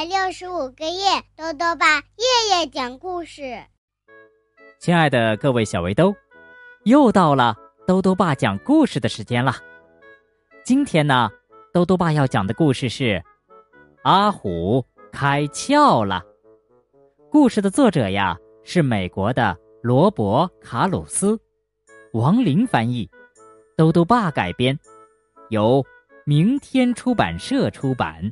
百六十五个夜，豆豆爸夜夜讲故事。亲爱的各位小围兜，又到了豆豆爸讲故事的时间了。今天呢，豆豆爸要讲的故事是《阿虎开窍了》。故事的作者呀是美国的罗伯·卡鲁斯，王林翻译，豆豆爸改编，由明天出版社出版。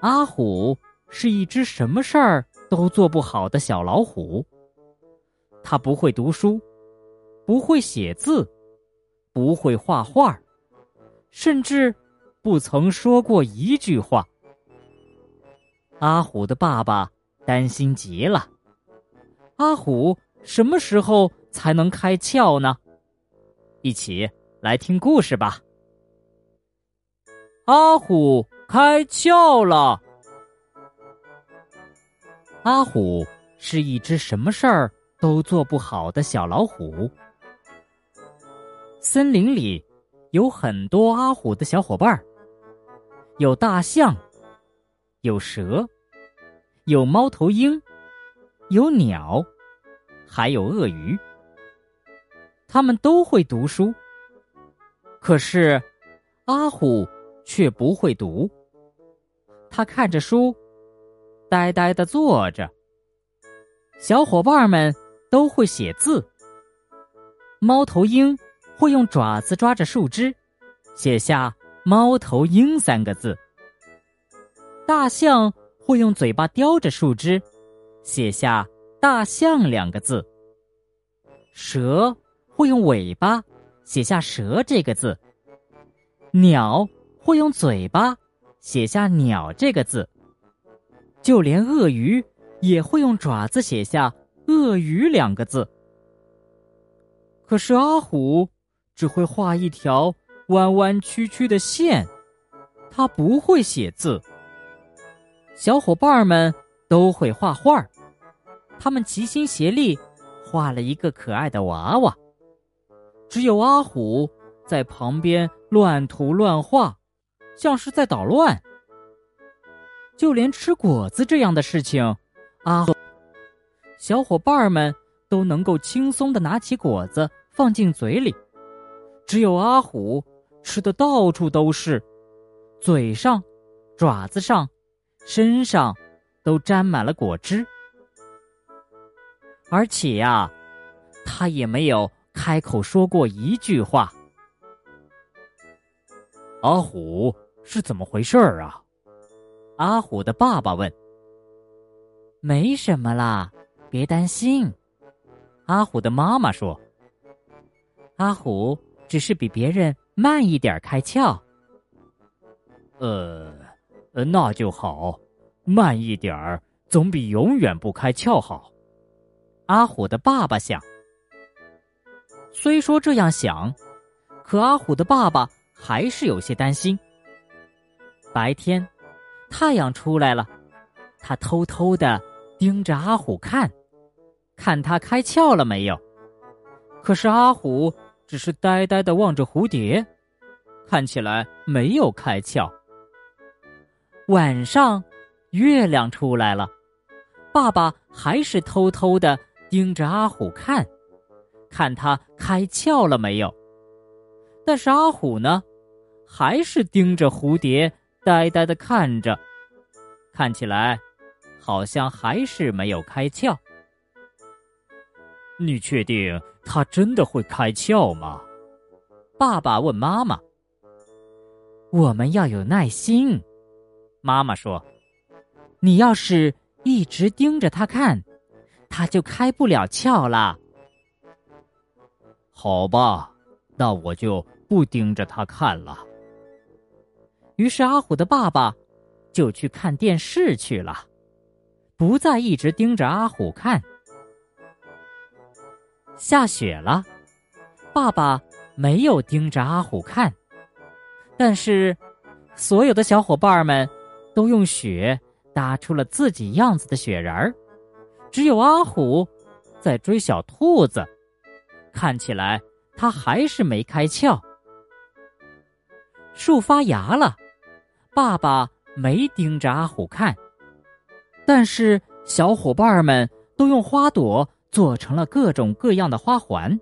阿虎是一只什么事儿都做不好的小老虎。他不会读书，不会写字，不会画画，甚至不曾说过一句话。阿虎的爸爸担心极了。阿虎什么时候才能开窍呢？一起来听故事吧。阿虎开窍了。阿虎是一只什么事儿都做不好的小老虎。森林里有很多阿虎的小伙伴儿，有大象，有蛇，有猫头鹰，有鸟，还有鳄鱼。他们都会读书，可是阿虎。却不会读。他看着书，呆呆的坐着。小伙伴们都会写字。猫头鹰会用爪子抓着树枝，写下“猫头鹰”三个字。大象会用嘴巴叼着树枝，写下“大象”两个字。蛇会用尾巴写下“蛇”这个字。鸟。会用嘴巴写下“鸟”这个字，就连鳄鱼也会用爪子写下“鳄鱼”两个字。可是阿虎只会画一条弯弯曲曲的线，他不会写字。小伙伴们都会画画，他们齐心协力画了一个可爱的娃娃，只有阿虎在旁边乱涂乱画。像是在捣乱，就连吃果子这样的事情，阿小伙伴们都能够轻松的拿起果子放进嘴里，只有阿虎吃的到处都是，嘴上、爪子上、身上都沾满了果汁，而且呀，他也没有开口说过一句话。阿虎。是怎么回事儿啊？阿虎的爸爸问。没什么啦，别担心。阿虎的妈妈说。阿虎只是比别人慢一点开窍。呃，那就好，慢一点儿总比永远不开窍好。阿虎的爸爸想。虽说这样想，可阿虎的爸爸还是有些担心。白天，太阳出来了，他偷偷的盯着阿虎看，看他开窍了没有。可是阿虎只是呆呆的望着蝴蝶，看起来没有开窍。晚上，月亮出来了，爸爸还是偷偷的盯着阿虎看，看他开窍了没有。但是阿虎呢，还是盯着蝴蝶。呆呆的看着，看起来好像还是没有开窍。你确定他真的会开窍吗？爸爸问妈妈。我们要有耐心，妈妈说。你要是一直盯着他看，他就开不了窍了。好吧，那我就不盯着他看了。于是阿虎的爸爸就去看电视去了，不再一直盯着阿虎看。下雪了，爸爸没有盯着阿虎看，但是所有的小伙伴们都用雪搭出了自己样子的雪人儿，只有阿虎在追小兔子，看起来他还是没开窍。树发芽了。爸爸没盯着阿虎看，但是小伙伴们都用花朵做成了各种各样的花环。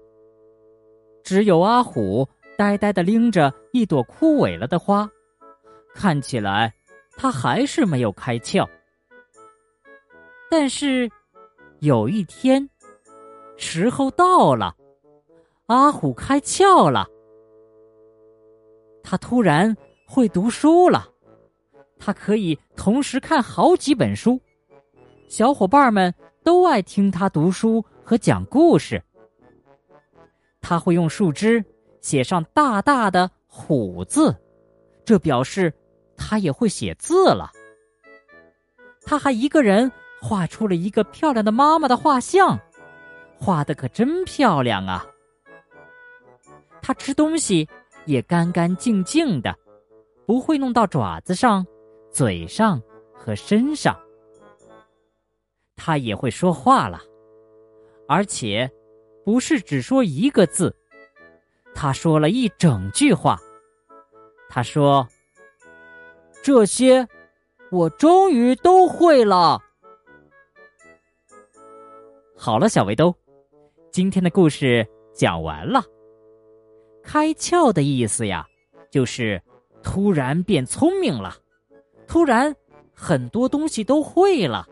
只有阿虎呆呆的拎着一朵枯萎了的花，看起来它还是没有开窍。但是有一天，时候到了，阿虎开窍了。他突然会读书了，他可以同时看好几本书，小伙伴们都爱听他读书和讲故事。他会用树枝写上大大的“虎”字，这表示他也会写字了。他还一个人画出了一个漂亮的妈妈的画像，画的可真漂亮啊！他吃东西。也干干净净的，不会弄到爪子上、嘴上和身上。他也会说话了，而且不是只说一个字，他说了一整句话。他说：“这些我终于都会了。”好了，小围兜，今天的故事讲完了。开窍的意思呀，就是突然变聪明了，突然很多东西都会了。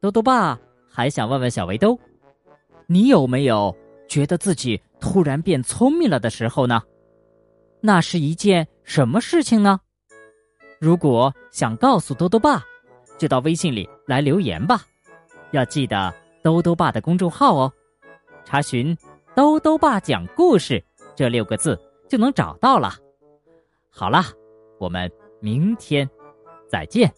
兜兜爸还想问问小围兜，你有没有觉得自己突然变聪明了的时候呢？那是一件什么事情呢？如果想告诉兜兜爸，就到微信里来留言吧。要记得兜兜爸的公众号哦，查询“兜兜爸讲故事”。这六个字就能找到了。好了，我们明天再见。